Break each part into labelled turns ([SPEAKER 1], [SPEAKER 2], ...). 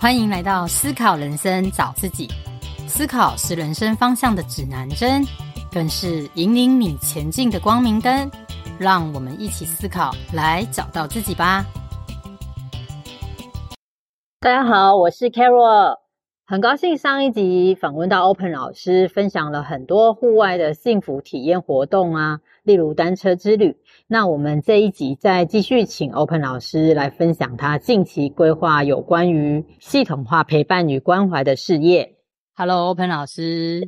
[SPEAKER 1] 欢迎来到思考人生，找自己。思考是人生方向的指南针，更是引领你前进的光明灯。让我们一起思考，来找到自己吧。大家好，我是 Carol。很高兴上一集访问到 Open 老师，分享了很多户外的幸福体验活动啊，例如单车之旅。那我们这一集再继续请 Open 老师来分享他近期规划有关于系统化陪伴与关怀的事业。Hello，Open 老师，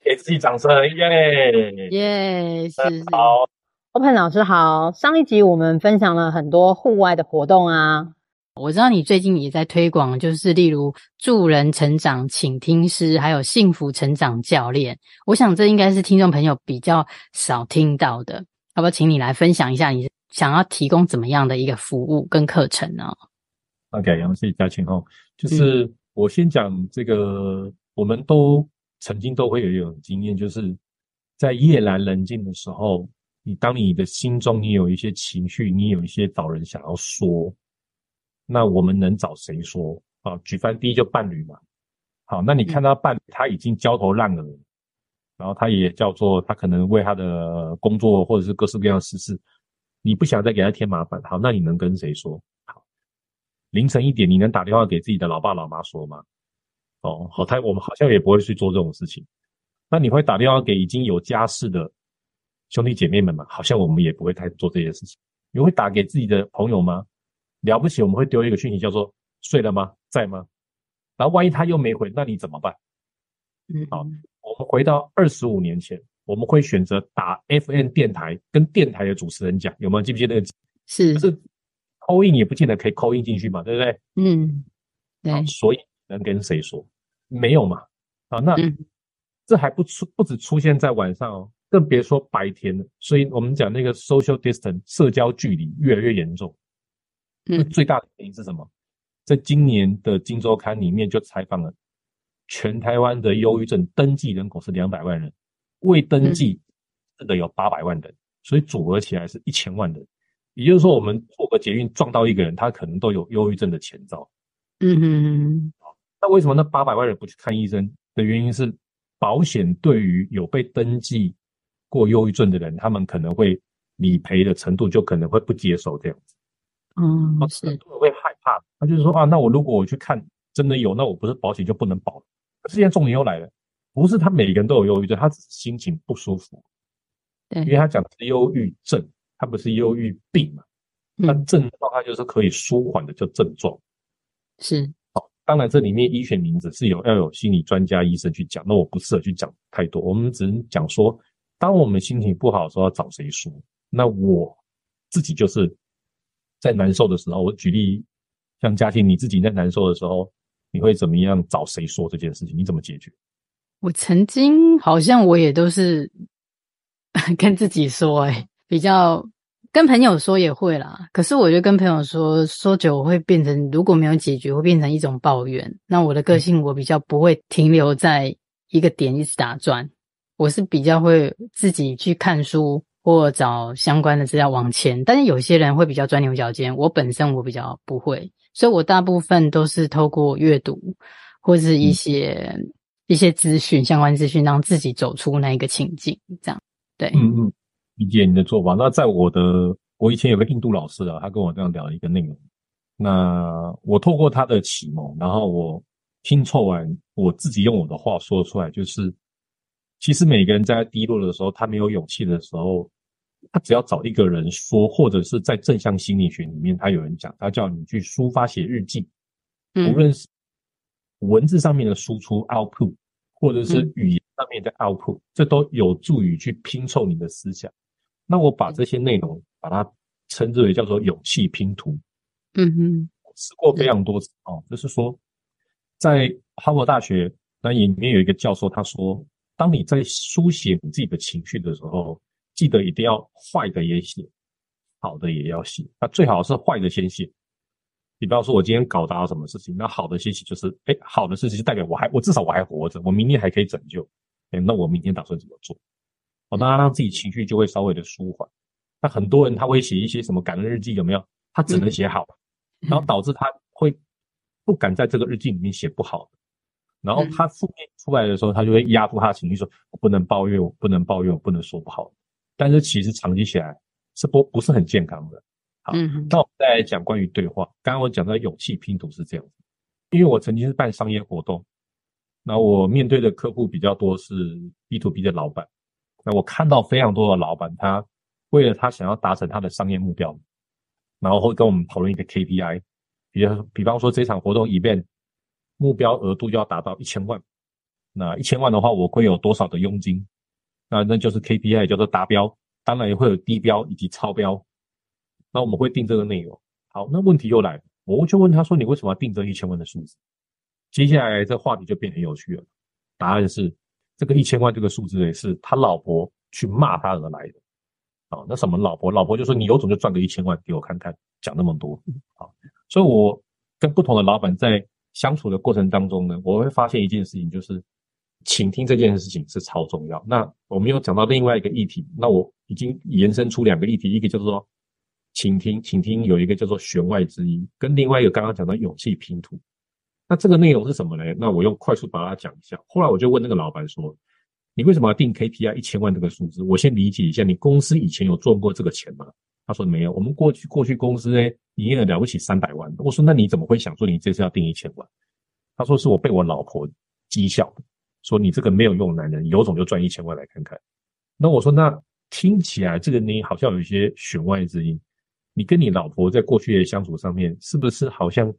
[SPEAKER 2] 给自己掌声，耶
[SPEAKER 1] 耶，是
[SPEAKER 2] 好
[SPEAKER 1] ，Open 老师好。上一集我们分享了很多户外的活动啊。我知道你最近也在推广，就是例如助人成长倾听师，还有幸福成长教练。我想这应该是听众朋友比较少听到的，要不要请你来分享一下，你想要提供怎么样的一个服务跟课程呢
[SPEAKER 2] ？OK，谢谢嘉庆哦。就是我先讲这个，嗯、我们都曾经都会有一种经验，就是在夜阑人静的时候，你当你的心中你有一些情绪，你有一些找人想要说。那我们能找谁说啊？举凡第一就伴侣嘛。好，那你看他伴侣他已经焦头烂额，嗯、然后他也叫做他可能为他的工作或者是各式各样的私事，你不想再给他添麻烦。好，那你能跟谁说？好，凌晨一点你能打电话给自己的老爸老妈说吗？哦，好，他我们好像也不会去做这种事情。那你会打电话给已经有家室的兄弟姐妹们吗？好像我们也不会太做这些事情。你会打给自己的朋友吗？了不起，我们会丢一个讯息，叫做“睡了吗？在吗？”然后万一他又没回，那你怎么办？嗯，好，我们回到二十五年前，我们会选择打 FM 电台，跟电台的主持人讲，有没有记不记得那个？是，是 call in 也不见得可以 call in 进去嘛，对不对？嗯，对。所以能跟谁说？没有嘛？啊，那、嗯、这还不出，不止出现在晚上哦，更别说白天了。所以我们讲那个 social distance 社交距离越来越严重。嗯，最大的原因是什么？在今年的《金周刊》里面就采访了全台湾的忧郁症登记人口是两百万人，未登记的有八百万人，所以组合起来是一千万人。也就是说，我们坐个捷运撞到一个人，他可能都有忧郁症的前兆。嗯哼，那为什么那八百万人不去看医生的原因是，保险对于有被登记过忧郁症的人，他们可能会理赔的程度就可能会不接受这样子。嗯，是很多人会害怕，他就是说啊，那我如果我去看真的有，那我不是保险就不能保了？可是现在重点又来了，不是他每个人都有忧郁症，他只是心情不舒服。对，因为他讲的是忧郁症，他不是忧郁病嘛。那症状他就是可以舒缓的，叫症状。是，好，当然这里面医学名字是有要有心理专家医生去讲，那我不适合去讲太多，我们只能讲说，当我们心情不好的时候要找谁说？那我自己就是。在难受的时候，我举例，像家庭，你自己在难受的时候，你会怎么样找谁说这件事情？你怎么解决？
[SPEAKER 1] 我曾经好像我也都是 跟自己说，哎，比较跟朋友说也会啦。可是我觉得跟朋友说说久，我会变成如果没有解决，会变成一种抱怨。那我的个性，我比较不会停留在一个点一直打转，我是比较会自己去看书。或找相关的资料往前，但是有些人会比较钻牛角尖。我本身我比较不会，所以我大部分都是透过阅读或是一些、嗯、一些资讯、相关资讯，让自己走出那一个情境。这样，对，
[SPEAKER 2] 嗯嗯，理解你的做法。那在我的，我以前有个印度老师啊，他跟我这样聊一个内容。那我透过他的启蒙，然后我拼凑完，我自己用我的话说出来，就是其实每个人在低落的时候，他没有勇气的时候。他只要找一个人说，或者是在正向心理学里面，他有人讲，他叫你去抒发写日记，无论是文字上面的输出 output，或者是语言上面的 output，这都有助于去拼凑你的思想。那我把这些内容把它称之为叫做勇气拼图。嗯哼，我试过非常多次哦，就是说，在哈佛大学那里面有一个教授，他说，当你在书写你自己的情绪的时候。记得一定要坏的也写，好的也要写。那最好是坏的先写。你不要说，我今天搞砸了什么事情，那好的信息就是，哎，好的事情就代表我还，我至少我还活着，我明天还可以拯救。哎，那我明天打算怎么做？哦，那让自己情绪就会稍微的舒缓。那很多人他会写一些什么感恩日记，有没有？他只能写好，然后导致他会不敢在这个日记里面写不好的。然后他负面出来的时候，他就会压住他的情绪，说：“我不能抱怨，我不能抱怨，我不能说不好。”但是其实长期起来是不不是很健康的。好，那我们再来讲关于对话。刚刚我讲到勇气拼图是这样子，因为我曾经是办商业活动，那我面对的客户比较多是 B to B 的老板，那我看到非常多的老板，他为了他想要达成他的商业目标，然后会跟我们讨论一个 KPI，比如比方说这场活动 event。目标额度要达到一千万，那一千万的话，我会有多少的佣金？那那就是 KPI，叫做达标。当然也会有低标以及超标。那我们会定这个内容。好，那问题又来了，我就问他说：“你为什么要定这一千万的数字？”接下来这话题就变得很有趣了。答案是，这个一千万这个数字也是他老婆去骂他而来的。啊，那什么老婆？老婆就说：“你有种就赚个一千万给我看看。”讲那么多。啊，所以我跟不同的老板在。相处的过程当中呢，我会发现一件事情，就是倾听这件事情是超重要。那我们又讲到另外一个议题，那我已经延伸出两个议题，一个叫做倾听，倾听有一个叫做弦外之音，跟另外一个刚刚讲的勇气拼图。那这个内容是什么呢？那我用快速把它讲一下。后来我就问那个老板说：“你为什么要定 KPI 一千万这个数字？我先理解一下，你公司以前有赚过这个钱吗？”他说没有，我们过去过去公司呢，营业额了不起三百万。我说那你怎么会想说你这次要定一千万？他说是我被我老婆讥笑，说你这个没有用的男人，有种就赚一千万来看看。那我说那听起来这个你好像有一些弦外之音，你跟你老婆在过去的相处上面，是不是好像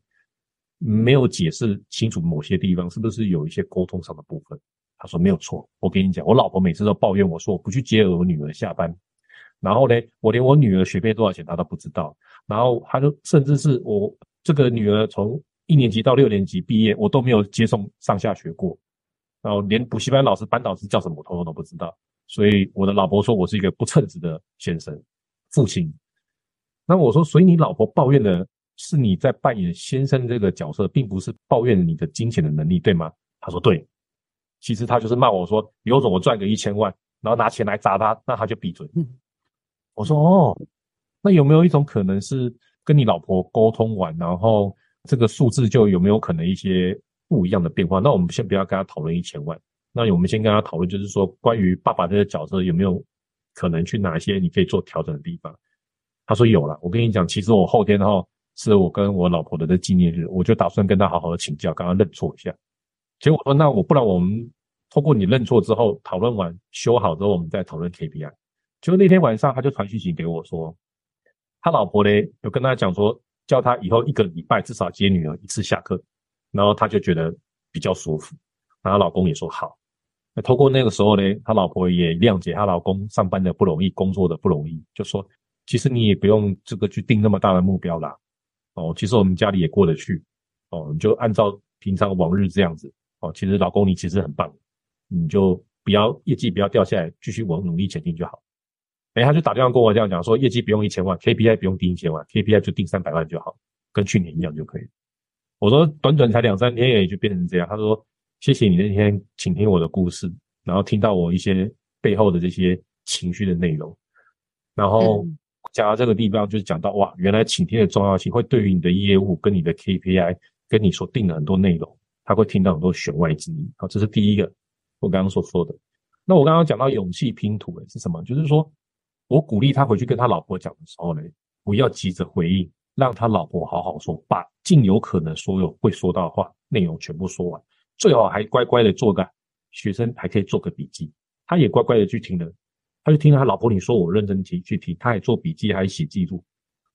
[SPEAKER 2] 没有解释清楚某些地方？是不是有一些沟通上的部分？他说没有错，我跟你讲，我老婆每次都抱怨我说我不去接我女儿下班。然后呢，我连我女儿学费多少钱她都不知道。然后她就甚至是我这个女儿从一年级到六年级毕业，我都没有接送上下学过。然后连补习班老师、班导师叫什么，我通通都不知道。所以我的老婆说我是一个不称职的先生、父亲。那我说，所以你老婆抱怨的是你在扮演先生这个角色，并不是抱怨你的金钱的能力，对吗？他说对。其实他就是骂我说，有种我赚个一千万，然后拿钱来砸他，那他就闭嘴。嗯我说哦，那有没有一种可能是跟你老婆沟通完，然后这个数字就有没有可能一些不一样的变化？那我们先不要跟他讨论一千万，那我们先跟他讨论，就是说关于爸爸这个角色有没有可能去哪些你可以做调整的地方？他说有了。我跟你讲，其实我后天的话是我跟我老婆的这纪念日，我就打算跟他好好的请教，跟他认错一下。结果说那我不然我们透过你认错之后讨论完修好之后，我们再讨论 KPI。结果那天晚上，他就传讯息给我说，他老婆呢有跟他讲说，叫他以后一个礼拜至少接女儿一次下课，然后他就觉得比较舒服，然后老公也说好。那透过那个时候呢，他老婆也谅解她老公上班的不容易，工作的不容易，就说其实你也不用这个去定那么大的目标啦。哦，其实我们家里也过得去。哦，你就按照平常往日这样子。哦，其实老公你其实很棒，你就不要业绩不要掉下来，继续往努力前进就好。哎，他就打电话跟我这样讲说，业绩不用一千万，KPI 不用定一千万，KPI 就定三百万就好，跟去年一样就可以。我说短短才两三天，也就变成这样。他说谢谢你那天倾听我的故事，然后听到我一些背后的这些情绪的内容，然后讲到这个地方，就是讲到哇，原来倾听的重要性会对于你的业务跟你的 KPI 跟你所定的很多内容，他会听到很多弦外之音。好，这是第一个我刚刚所说的。那我刚刚讲到勇气拼图诶是什么？就是说。我鼓励他回去跟他老婆讲的时候呢，不要急着回应，让他老婆好好说，把尽有可能所有会说到的话内容全部说完，最好还乖乖的做个学生，还可以做个笔记。他也乖乖的去听了，他就听他老婆你说我认真听去听，他也做笔记，还写记录。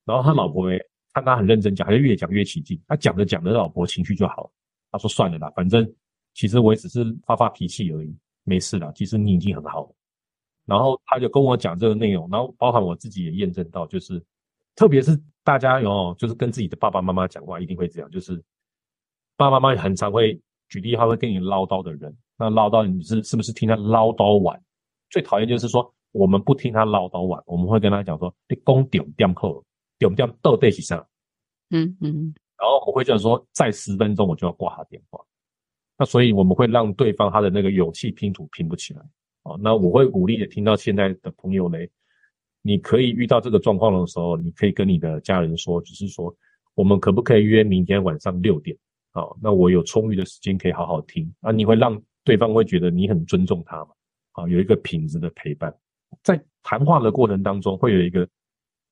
[SPEAKER 2] 然后他老婆呢，看他很认真讲，他就越讲越起劲。他讲着讲着，老婆情绪就好了。他说算了啦，反正其实我也只是发发脾气而已，没事啦。其实你已经很好了。然后他就跟我讲这个内容，然后包含我自己也验证到，就是特别是大家有，就是跟自己的爸爸妈妈讲话一定会这样，就是爸爸妈妈很常会举例，他会跟你唠叨的人，那唠叨你是是不是听他唠叨完？最讨厌就是说我们不听他唠叨完，我们会跟他讲说你讲点点扣点点到底是啥？嗯嗯，然后我会讲说再十分钟我就要挂他电话，那所以我们会让对方他的那个勇气拼图拼不起来。哦，那我会鼓励的，听到现在的朋友呢，你可以遇到这个状况的时候，你可以跟你的家人说，就是说，我们可不可以约明天晚上六点，好，那我有充裕的时间可以好好听啊，你会让对方会觉得你很尊重他嘛？啊，有一个品质的陪伴，在谈话的过程当中会有一个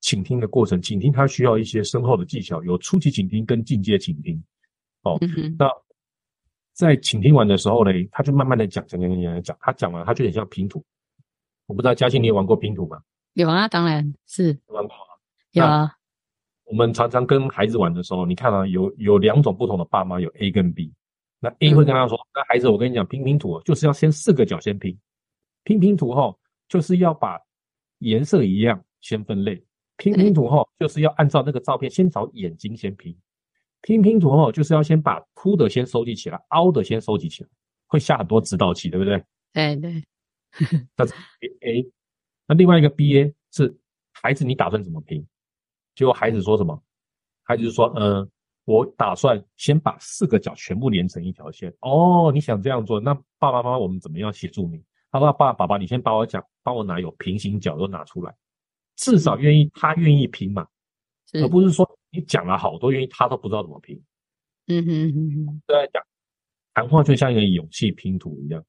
[SPEAKER 2] 倾听的过程，倾听他需要一些深厚的技巧，有初级倾听跟进阶倾听。哦，嗯、那在倾听完的时候呢，他就慢慢的讲讲讲讲讲，他讲完他就很像拼图。我不知道嘉庆你有玩过拼图吗？
[SPEAKER 1] 有啊，当然是
[SPEAKER 2] 玩过。
[SPEAKER 1] 有啊。
[SPEAKER 2] 我们常常跟孩子玩的时候，你看啊，有有两种不同的爸妈，有 A 跟 B。那 A 会跟他说：“嗯、那孩子，我跟你讲，拼拼图就是要先四个角先拼，拼拼图后就是要把颜色一样先分类，拼拼图后就是要按照那个照片先找眼睛先拼，拼拼图后就是要先把凸的先收集起来，凹的先收集起来，会下很多指导棋，对不对？
[SPEAKER 1] 对对。
[SPEAKER 2] 那是 A，那另外一个 B A 是孩子，你打算怎么拼？”结果孩子说什么？孩子就说：“嗯，我打算先把四个角全部连成一条线。哦，你想这样做？那爸爸妈妈，我们怎么样协助你？他说：爸爸，爸爸，你先帮我讲，帮我拿有平行角都拿出来，至少愿意他愿意拼嘛，而不是说你讲了好多愿意，他都不知道怎么拼。
[SPEAKER 1] 嗯哼哼哼，
[SPEAKER 2] 对，讲谈话就像一个勇气拼图一样，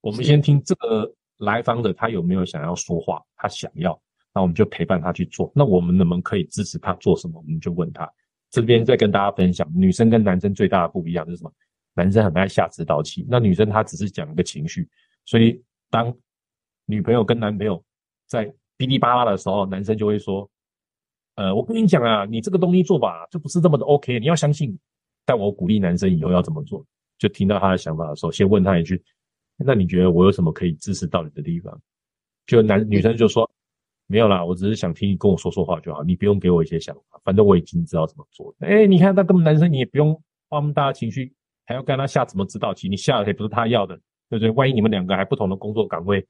[SPEAKER 2] 我们先听这个来访者他有没有想要说话，他想要。”那我们就陪伴他去做。那我们能不能可以支持他做什么？我们就问他。这边再跟大家分享，女生跟男生最大的不一样是什么？男生很爱下指导棋，那女生她只是讲一个情绪。所以当女朋友跟男朋友在哔哩吧啦的时候，男生就会说：“呃，我跟你讲啊，你这个东西做吧，就不是这么的 OK，你要相信。”但我鼓励男生以后要怎么做？就听到他的想法的时候，先问他一句：“那你觉得我有什么可以支持到你的地方？”就男女生就说。没有啦，我只是想听你跟我说说话就好，你不用给我一些想法，反正我已经知道怎么做。哎，你看那根本男生，你也不用花那么大的情绪，还要跟他下什么指导棋？你下的也不是他要的，对不对？万一你们两个还不同的工作岗位，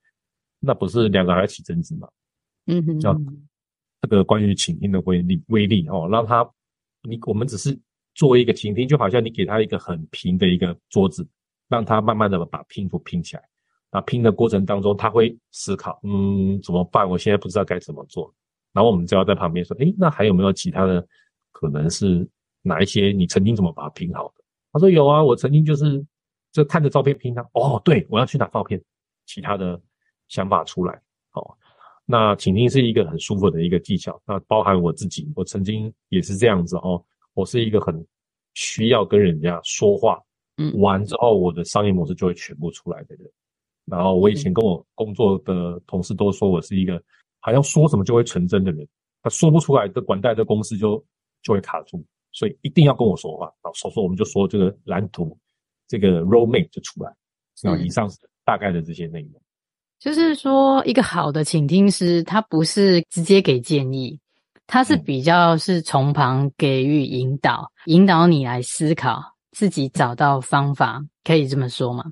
[SPEAKER 2] 那不是两个还要起争执吗？嗯哼，叫这个关于倾听的威力威力哦，让他你我们只是作为一个倾听，就好像你给他一个很平的一个桌子，让他慢慢的把拼图拼起来。那拼的过程当中，他会思考，嗯，怎么办？我现在不知道该怎么做。然后我们就要在旁边说，诶，那还有没有其他的可能是哪一些？你曾经怎么把它拼好的？他说有啊，我曾经就是就看着照片拼它。哦，对，我要去拿照片，其他的想法出来。哦，那倾听是一个很舒服的一个技巧。那包含我自己，我曾经也是这样子哦。我是一个很需要跟人家说话，嗯，完之后我的商业模式就会全部出来的人。然后我以前跟我工作的同事都说我是一个好像说什么就会成真的人，他说不出来的管带的公司就就会卡住，所以一定要跟我说话。然后所以说我们就说这个蓝图，这个 roadmap 就出来。那以上是大概的这些内容。
[SPEAKER 1] 就是说，一个好的倾听师，他不是直接给建议，他是比较是从旁给予引导，引导你来思考，自己找到方法，可以这么说吗？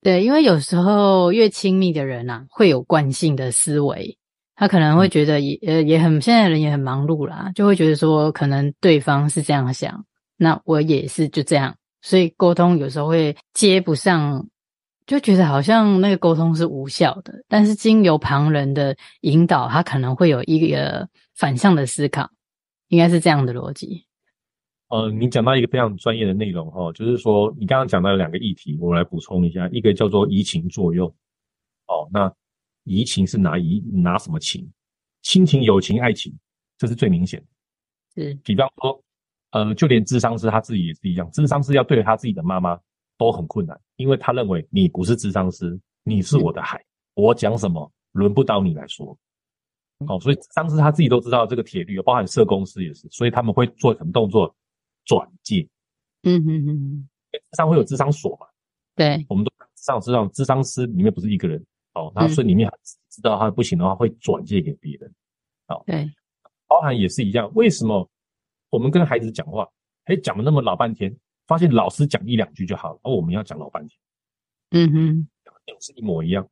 [SPEAKER 1] 对，因为有时候越亲密的人啊，会有惯性的思维，他可能会觉得也呃也很现在人也很忙碌啦，就会觉得说可能对方是这样想，那我也是就这样，所以沟通有时候会接不上，就觉得好像那个沟通是无效的。但是经由旁人的引导，他可能会有一个反向的思考，应该是这样的逻辑。
[SPEAKER 2] 呃，你讲到一个非常专业的内容哈，就是说你刚刚讲到两个议题，我来补充一下，一个叫做移情作用，哦，那移情是拿移拿什么情？亲情、友情、爱情，这是最明显的。是，比方说，呃，就连智商师他自己也是一样，智商师要对他自己的妈妈都很困难，因为他认为你不是智商师，你是我的孩，嗯、我讲什么轮不到你来说。哦，所以咨商师他自己都知道这个铁律，包含社公司也是，所以他们会做什么动作？转介，嗯哼哼，咨商会有智商所嘛？
[SPEAKER 1] 对，
[SPEAKER 2] 我们都咨商知道，智商师里面不是一个人。哦，他所以里面知道他不行的话，会转介给别人，哦，
[SPEAKER 1] 对，
[SPEAKER 2] 包含也是一样。为什么我们跟孩子讲话，哎，讲了那么老半天，发现老师讲一两句就好了，而我们要讲老半天，
[SPEAKER 1] 嗯哼，
[SPEAKER 2] 是一模一样，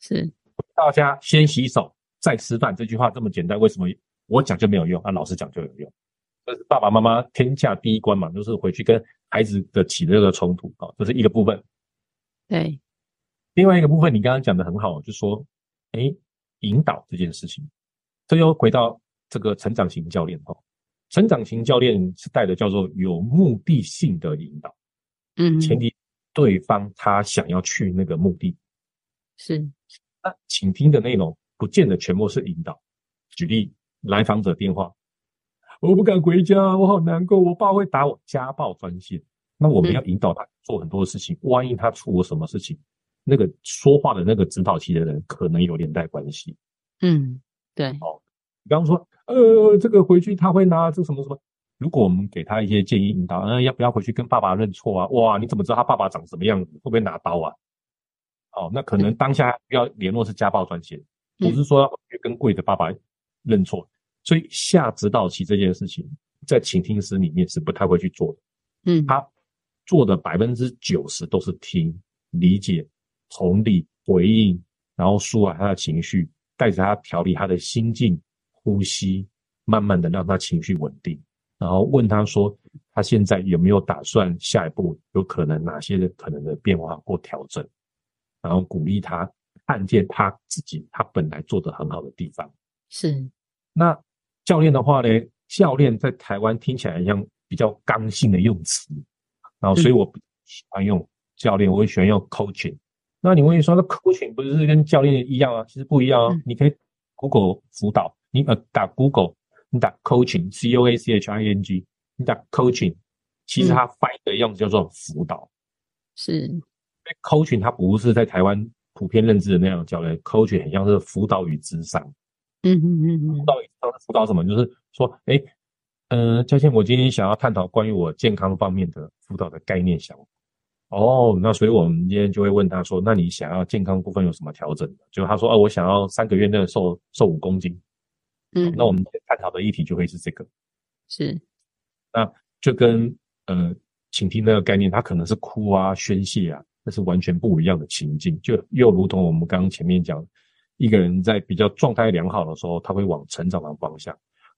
[SPEAKER 1] 是。
[SPEAKER 2] 大家先洗手再吃饭，这句话这么简单，为什么我讲就没有用，啊，老师讲就有用？这是爸爸妈妈天下第一关嘛，就是回去跟孩子的起的这个冲突啊，这是一个部分。
[SPEAKER 1] 对，
[SPEAKER 2] 另外一个部分，你刚刚讲的很好，就说，哎，引导这件事情，这又回到这个成长型教练哦。成长型教练是带的叫做有目的性的引导，
[SPEAKER 1] 嗯，
[SPEAKER 2] 前提对方他想要去那个目的，
[SPEAKER 1] 是。
[SPEAKER 2] 那倾听的内容不见得全部是引导。举例，来访者电话，我不敢回家，我好难过，我爸会打我，家暴专线。那我们要引导他做很多事情，嗯、万一他出了什么事情，那个说话的那个指导期的人可能有连带关系。
[SPEAKER 1] 嗯，对。
[SPEAKER 2] 哦，你刚刚说，呃，这个回去他会拿这什么什么？如果我们给他一些建议引导，呃，要不要回去跟爸爸认错啊？哇，你怎么知道他爸爸长什么样子？会不会拿刀啊？哦，那可能当下要联络是家暴专线，不、嗯、是说要回去跟贵的爸爸认错。所以下指导棋这件事情，在倾听师里面是不太会去做的。
[SPEAKER 1] 嗯，
[SPEAKER 2] 他做的百分之九十都是听、理解、同理、回应，然后舒缓他的情绪，带着他调理他的心境、呼吸，慢慢的让他情绪稳定，然后问他说，他现在有没有打算下一步有可能哪些的可能的变化或调整，然后鼓励他看见他自己他本来做得很好的地方。
[SPEAKER 1] 是，
[SPEAKER 2] 那。教练的话呢，教练在台湾听起来像比较刚性的用词，然后所以我不喜欢用教练，我会喜欢用 coaching。那你问你说，那 coaching 不是跟教练一样啊？其实不一样啊。你可以 Google 辅导，你呃打 Google，你打 coaching，C O A C H I N G，你打 coaching，其实它翻译的样子叫做辅导。
[SPEAKER 1] 是，因为
[SPEAKER 2] coaching 它不是在台湾普遍认知的那样的教练，coaching 很像是辅导与智商。
[SPEAKER 1] 嗯嗯嗯嗯，
[SPEAKER 2] 辅导辅导什么？就是说，诶，嗯，嘉倩，我今天想要探讨关于我健康方面的辅导的概念想法。哦，那所以我们今天就会问他说，那你想要健康部分有什么调整？就他说，哦，我想要三个月内瘦瘦五公斤。
[SPEAKER 1] 嗯，
[SPEAKER 2] 那我们探讨的议题就会是这个。
[SPEAKER 1] 是，
[SPEAKER 2] 那就跟呃，倾听那个概念，他可能是哭啊、宣泄啊，那是完全不一样的情境。就又如同我们刚刚前面讲。一个人在比较状态良好的时候，他会往成长的方向；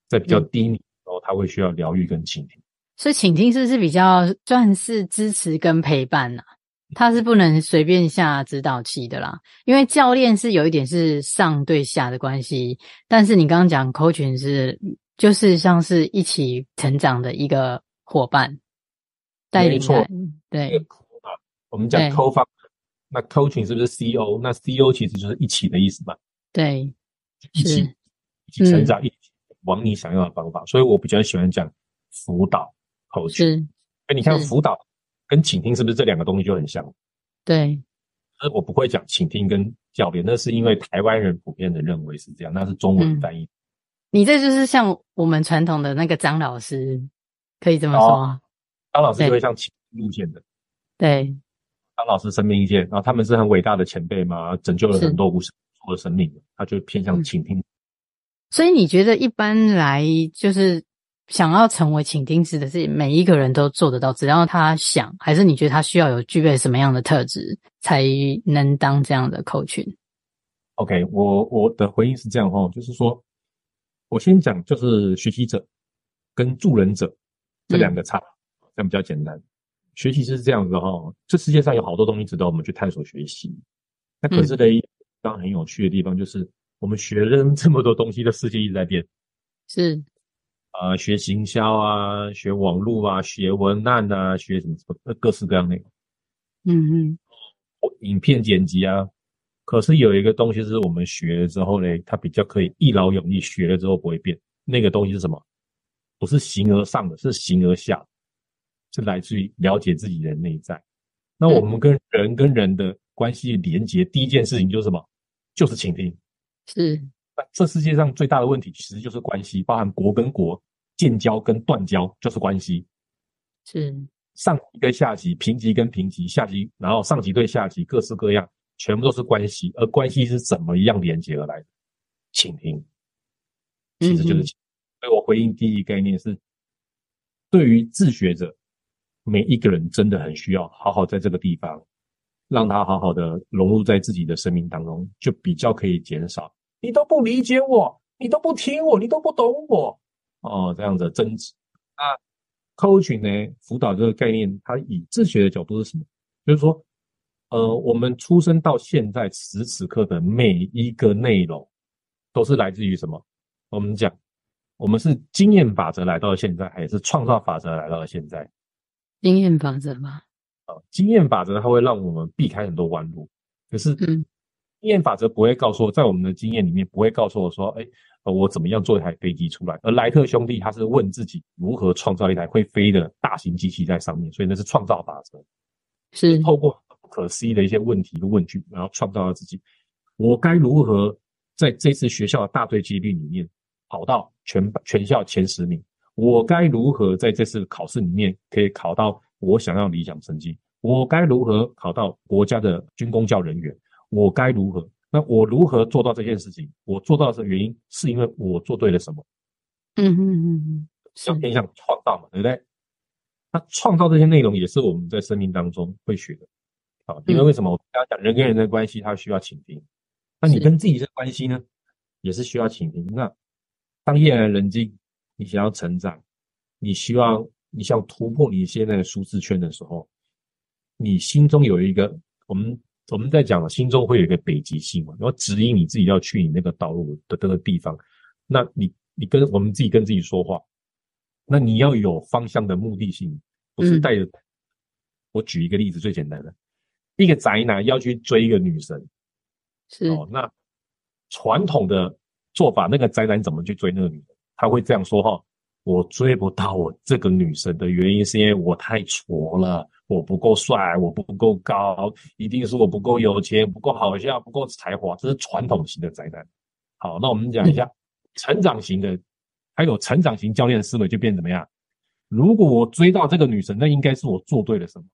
[SPEAKER 2] 在比较低迷的时候，他会需要疗愈跟倾听。
[SPEAKER 1] 所以，倾听是不是比较算是支持跟陪伴呐、啊？他是不能随便下指导期的啦。因为教练是有一点是上对下的关系，但是你刚刚讲 coaching 是就是像是一起成长的一个伙伴，带领他。对，
[SPEAKER 2] 我们讲 co 那 coaching 是不是 CO？那 CO 其实就是一起的意思嘛？
[SPEAKER 1] 对，
[SPEAKER 2] 一起一起成长，嗯、一起往你想要的方法。所以我比较喜欢讲辅导 coaching。哎，你看辅导跟倾听是不是这两个东西就很像？
[SPEAKER 1] 对，
[SPEAKER 2] 而我不会讲倾听跟教练，那是因为台湾人普遍的认为是这样，那是中文翻译、嗯。
[SPEAKER 1] 你这就是像我们传统的那个张老师，可以这么说。哦、
[SPEAKER 2] 张老师就会像倾听路线的。
[SPEAKER 1] 对。
[SPEAKER 2] 张老师生命意见，然后他们是很伟大的前辈嘛，拯救了很多无数的生命，他就偏向倾听。
[SPEAKER 1] 所以你觉得一般来就是想要成为倾听师的是每一个人都做得到，只要他想，还是你觉得他需要有具备什么样的特质才能当这样的 coaching？OK，
[SPEAKER 2] 我我的回应是这样哈，就是说我先讲就是学习者跟助人者这两个差，嗯、这样比较简单。学习是这样子的哈，这世界上有好多东西值得我们去探索学习。那可是呢，一当很有趣的地方就是，我们学了这么多东西的世界一直在变。
[SPEAKER 1] 是，
[SPEAKER 2] 啊、呃，学行销啊，学网络啊，学文案啊，学什么什么各式各样的。
[SPEAKER 1] 嗯嗯。
[SPEAKER 2] 影片剪辑啊，可是有一个东西是我们学了之后呢，它比较可以一劳永逸，学了之后不会变。那个东西是什么？不是形而上的，是形而下。是来自于了解自己的内在。那我们跟人跟人的关系连接，第一件事情就是什么？就是倾听。
[SPEAKER 1] 是。
[SPEAKER 2] 那这世界上最大的问题其实就是关系，包含国跟国建交跟断交就是关系。
[SPEAKER 1] 是。
[SPEAKER 2] 上级跟下级，平级跟平级，下级，然后上级对下级，各式各样，全部都是关系。而关系是怎么样连接而来的？倾听。其实就是倾听。所以我回应第一概念是，对于自学者。每一个人真的很需要好好在这个地方，让他好好的融入在自己的生命当中，就比较可以减少你都不理解我，你都不听我，你都不懂我哦，这样子的争执。那 coaching 呢？辅导这个概念，它以自学的角度是什么？就是说，呃，我们出生到现在此时此刻的每一个内容，都是来自于什么？我们讲我们是经验法则来到了现在，还是创造法则来到了现在？
[SPEAKER 1] 经验法则吧。
[SPEAKER 2] 啊，经验法则它会让我们避开很多弯路，可是，嗯，经验法则不会告诉我，在我们的经验里面不会告诉我说，哎，我怎么样做一台飞机出来？而莱特兄弟他是问自己如何创造一台会飞的大型机器在上面，所以那是创造法则，
[SPEAKER 1] 是
[SPEAKER 2] 透过不可思议的一些问题跟问句，然后创造了自己，我该如何在这次学校的大队接力里面跑到全全校前十名？我该如何在这次考试里面可以考到？我想要理想成绩，我该如何考到国家的军工教人员？我该如何？那我如何做到这件事情？我做到的原因是因为我做对了什么？
[SPEAKER 1] 嗯嗯嗯嗯，
[SPEAKER 2] 要偏向创造嘛，对不对？那创造这些内容也是我们在生命当中会学的。啊，因为为什么我刚刚讲人跟人的关系，它需要倾听。那你跟自己的关系呢，也是需要倾听。那当夜阑人静，你想要成长，你希望。你想突破你现在的舒适圈的时候，你心中有一个，我们我们在讲，心中会有一个北极星嘛，然后指引你自己要去你那个道路的这个地方。那你你跟我们自己跟自己说话，那你要有方向的目的性，不是带着。嗯、我举一个例子，最简单的，一个宅男要去追一个女神，
[SPEAKER 1] 是
[SPEAKER 2] 哦，那传统的做法，那个宅男怎么去追那个女神？他会这样说哈。我追不到我这个女神的原因，是因为我太挫了，我不够帅，我不够高，一定是我不够有钱，不够好笑，不够才华，这是传统型的宅男。好，那我们讲一下成长型的，还有成长型教练的思维就变怎么样？如果我追到这个女神，那应该是我做对了什么？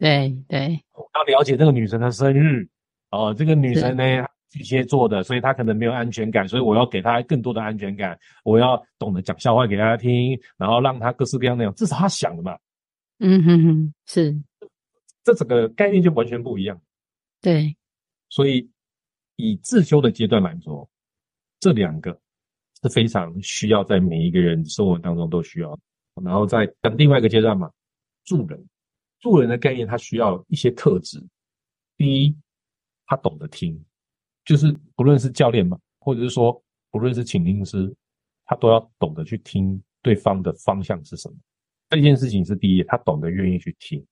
[SPEAKER 1] 对对，
[SPEAKER 2] 我要了解这个女神的生日哦，这个女神呢？巨蟹座的，所以他可能没有安全感，所以我要给他更多的安全感。我要懂得讲笑话给大家听，然后让他各式各样那样，至少他想的嘛。
[SPEAKER 1] 嗯哼哼，是，
[SPEAKER 2] 这整个概念就完全不一样。
[SPEAKER 1] 对，
[SPEAKER 2] 所以以自修的阶段来说，这两个是非常需要在每一个人生活当中都需要。然后在等另外一个阶段嘛，助人，助人的概念，他需要一些特质。第一，他懂得听。就是不论是教练嘛，或者是说不论是倾听师，他都要懂得去听对方的方向是什么。这件事情是第一，他懂得愿意去听。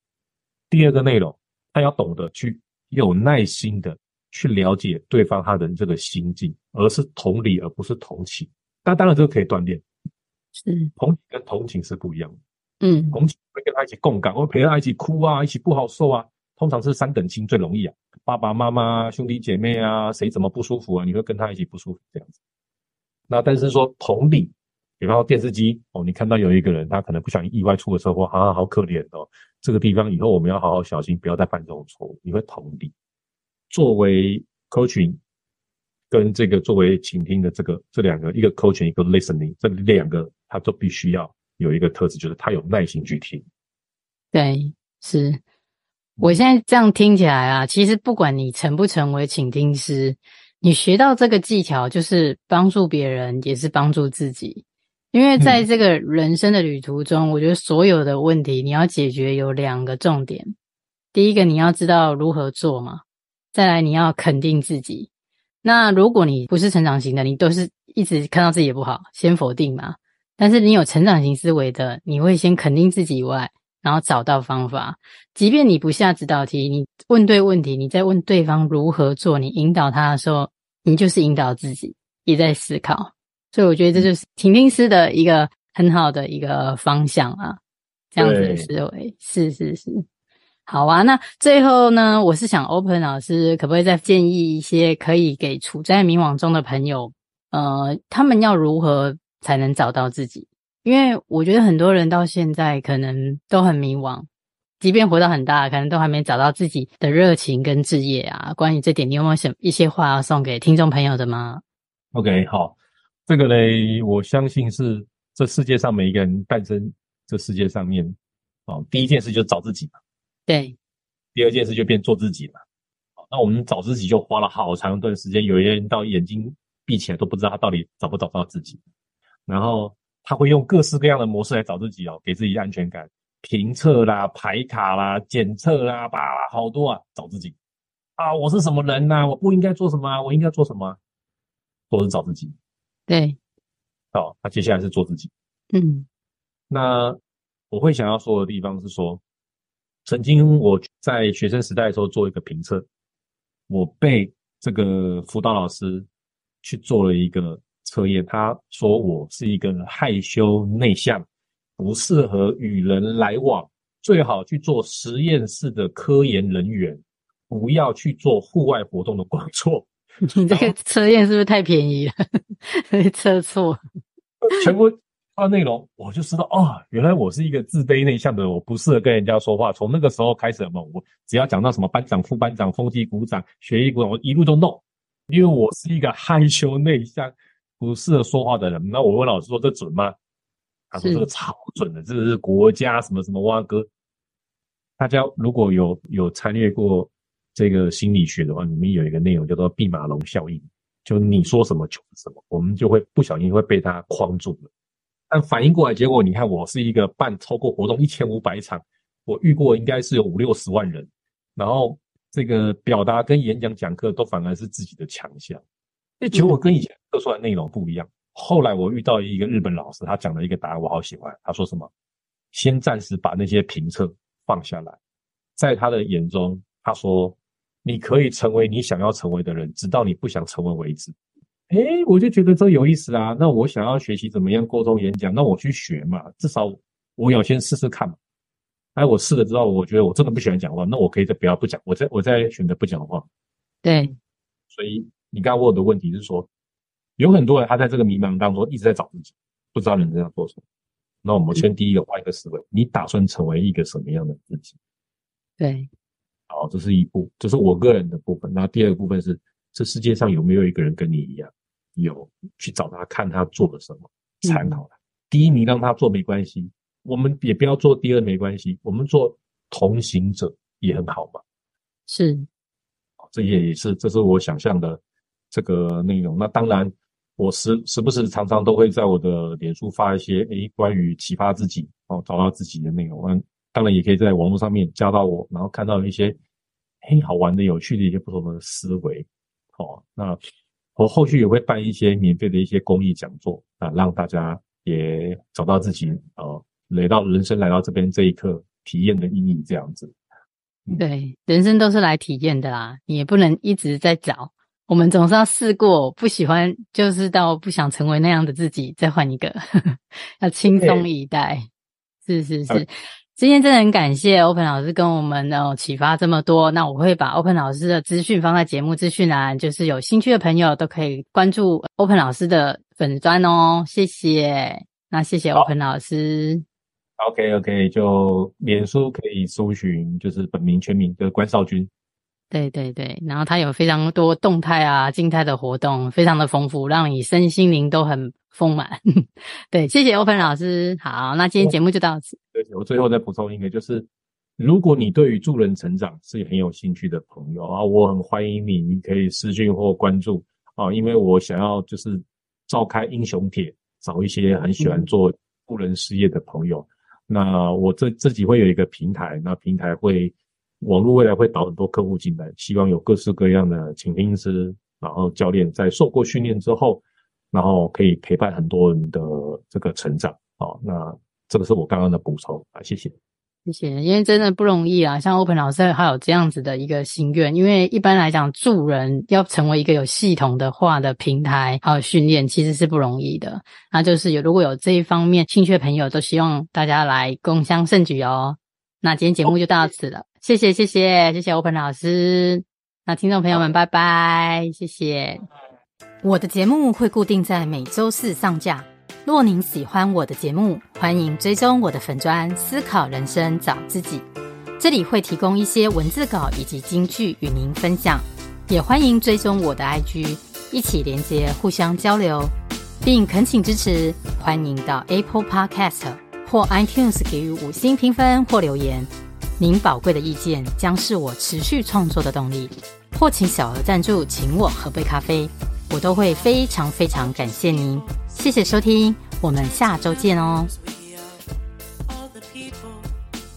[SPEAKER 2] 第二个内容，他要懂得去有耐心的去了解对方他的这个心境，而是同理而不是同情。那当然这个可以锻炼，
[SPEAKER 1] 是
[SPEAKER 2] 同情跟同情是不一样的。
[SPEAKER 1] 嗯，
[SPEAKER 2] 同情会跟他一起共感，会陪他一起哭啊，一起不好受啊。通常是三等亲最容易啊。爸爸妈妈、兄弟姐妹啊，谁怎么不舒服啊？你会跟他一起不舒服这样子。那但是说同理，比方说电视机哦，你看到有一个人他可能不小心意外出了车祸，啊，好可怜哦。这个地方以后我们要好好小心，不要再犯这种错误。你会同理。作为 coaching 跟这个作为倾听的这个这两个，一个 coaching 一个 listening，这两个他都必须要有一个特质，就是他有耐心去听。
[SPEAKER 1] 对，是。我现在这样听起来啊，其实不管你成不成为倾听师，你学到这个技巧就是帮助别人，也是帮助自己。因为在这个人生的旅途中，我觉得所有的问题你要解决有两个重点：第一个，你要知道如何做嘛；再来，你要肯定自己。那如果你不是成长型的，你都是一直看到自己也不好，先否定嘛。但是你有成长型思维的，你会先肯定自己以外。然后找到方法，即便你不下指导题，你问对问题，你在问对方如何做，你引导他的时候，你就是引导自己，也在思考。所以我觉得这就是倾听师的一个很好的一个方向啊，这样子的思维，是是是。好啊，那最后呢，我是想 Open 老师可不可以再建议一些可以给处在迷惘中的朋友，呃，他们要如何才能找到自己？因为我觉得很多人到现在可能都很迷惘，即便活到很大，可能都还没找到自己的热情跟志业啊。关于这点，你有没有什么一些话要送给听众朋友的吗
[SPEAKER 2] ？OK，好，这个嘞，我相信是这世界上每一个人诞生这世界上面，哦，第一件事就是找自己嘛。
[SPEAKER 1] 对。
[SPEAKER 2] 第二件事就变做自己嘛。那我们找自己就花了好长一段时间，有些人到眼睛闭起来都不知道他到底找不找到自己，然后。他会用各式各样的模式来找自己哦，给自己安全感，评测啦、排卡啦、检测啦，吧，好多啊，找自己啊，我是什么人呐、啊？我不应该做什么啊？我应该做什么、啊？都是找自己。
[SPEAKER 1] 对，
[SPEAKER 2] 好，那接下来是做自己。
[SPEAKER 1] 嗯，
[SPEAKER 2] 那我会想要说的地方是说，曾经我在学生时代的时候做一个评测，我被这个辅导老师去做了一个测验，他说我是一个害羞内向，不适合与人来往，最好去做实验室的科研人员，不要去做户外活动的工作。
[SPEAKER 1] 你这个测验是不是太便宜了？测错，
[SPEAKER 2] 全部按内容，我就知道哦，原来我是一个自卑内向的，我不适合跟人家说话。从那个时候开始嘛，我只要讲到什么班长、副班长、风纪股长、学艺股长，我一路都弄，因为我是一个害羞内向、不适合说话的人。那我问老师说：“这准吗？”他说：“这个超准的，这个是国家什么什么蛙哥。”大家如果有有参与过。这个心理学的话，里面有一个内容叫做毕马龙效应，就你说什么就是什么，我们就会不小心会被它框住了。但反应过来，结果你看，我是一个办超过活动一千五百场，我遇过应该是有五六十万人，然后这个表达跟演讲讲课都反而是自己的强项。那结果跟以前测出来内容不一样。后来我遇到一个日本老师，他讲了一个答案，我好喜欢。他说什么？先暂时把那些评测放下来，在他的眼中，他说。你可以成为你想要成为的人，直到你不想成为为止。诶，我就觉得这有意思啊。那我想要学习怎么样沟通演讲，那我去学嘛，至少我要先试试看嘛。哎，我试了之后，我觉得我真的不喜欢讲话，那我可以再不要不讲，我再我再选择不讲话。
[SPEAKER 1] 对，
[SPEAKER 2] 所以你刚刚问我的问题是说，有很多人他在这个迷茫当中一直在找自己，不知道人生要做什么。那我们先第一个换一个思维，你打算成为一个什么样的自己？
[SPEAKER 1] 对。
[SPEAKER 2] 好，这是一步，这是我个人的部分。那第二个部分是，这世界上有没有一个人跟你一样，有去找他看他做了什么，参考他。第一你让他做没关系，我们也不要做第二没关系，我们做同行者也很好嘛。
[SPEAKER 1] 是，
[SPEAKER 2] 这也是，这是我想象的这个内容。那当然，我时时不时常常都会在我的脸书发一些诶关于启发自己哦，找到自己的内容。嗯当然也可以在网络上面加到我，然后看到一些嘿好玩的、有趣的一些不同的思维。哦，那我后续也会办一些免费的一些公益讲座啊，让大家也找到自己呃来到人生来到这边这一刻体验的意义这样子。
[SPEAKER 1] 对，人生都是来体验的啦，也不能一直在找，我们总是要试过，不喜欢就是到不想成为那样的自己，再换一个，呵 呵要轻松以待。是是是。今天真的很感谢 Open 老师跟我们哦启发这么多，那我会把 Open 老师的资讯放在节目资讯栏，就是有兴趣的朋友都可以关注 Open 老师的粉专哦。谢谢，那谢谢 Open 老师。
[SPEAKER 2] OK OK，就脸书可以搜寻，就是本名全名的关少君。
[SPEAKER 1] 对对对，然后它有非常多动态啊、静态的活动，非常的丰富，让你身心灵都很丰满。对，谢谢 Open 老师。好，那今天节目就到此。
[SPEAKER 2] 对，我最后再补充一个，就是如果你对于助人成长是很有兴趣的朋友啊，我很欢迎你，你可以私讯或关注啊，因为我想要就是召开英雄帖，找一些很喜欢做助人事业的朋友。嗯、那我这自己会有一个平台，那平台会。网络未来会导很多客户进来，希望有各式各样的倾听师，然后教练在受过训练之后，然后可以陪伴很多人的这个成长。好，那这个是我刚刚的补充啊，谢谢，
[SPEAKER 1] 谢谢。因为真的不容易啊，像 Open 老师还有这样子的一个心愿，因为一般来讲助人要成为一个有系统的话的平台还有训练，其实是不容易的。那就是有如果有这一方面兴趣的朋友，都希望大家来共襄盛举哦。那今天节目就到此了。谢谢谢谢谢谢 Open 老师，那听众朋友们拜拜，谢谢。我的节目会固定在每周四上架。若您喜欢我的节目，欢迎追踪我的粉专思考人生找自己，这里会提供一些文字稿以及金句与您分享。也欢迎追踪我的 IG，一起连接互相交流，并恳请支持。欢迎到 Apple Podcast 或 iTunes 给予五星评分或留言。您宝贵的意见将是我持续创作的动力，或请小额赞助，请我喝杯咖啡，我都会非常非常感谢您。谢谢收听，我们下周见哦。